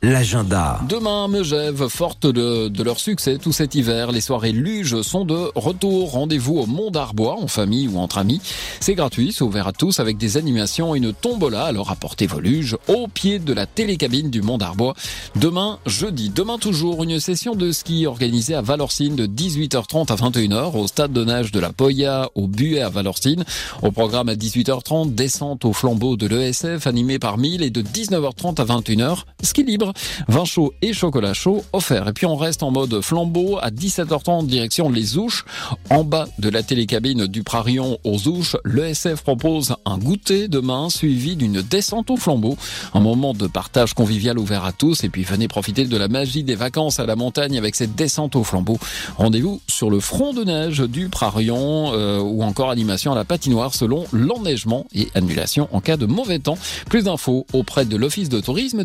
l'agenda. Demain, Megève, forte de, de, leur succès tout cet hiver, les soirées luges sont de retour. Rendez-vous au Mont d'Arbois, en famille ou entre amis. C'est gratuit, c'est ouvert à tous avec des animations et une tombola. Alors apportez vos luges au pied de la télécabine du Mont d'Arbois. Demain, jeudi. Demain toujours, une session de ski organisée à Valorcine de 18h30 à 21h au stade de nage de la Poya au Buet à Valorcine. Au programme à 18h30, descente au flambeau de l'ESF animé par 1000 et de 19h30 à 21h, ski libre, vin chaud et chocolat chaud offert. Et puis on reste en mode flambeau à 17h30 direction les Ouches. En bas de la télécabine du Prarion aux Ouches, l'ESF propose un goûter demain suivi d'une descente au flambeau. Un moment de partage convivial ouvert à tous et puis venez profiter de la magie des vacances à la montagne avec cette descente au flambeau. Rendez-vous sur le front de neige du Prarion euh, ou encore animation à la patinoire selon l'enneigement et annulation en cas de mauvais temps. Plus d'infos auprès de l'Office de tourisme des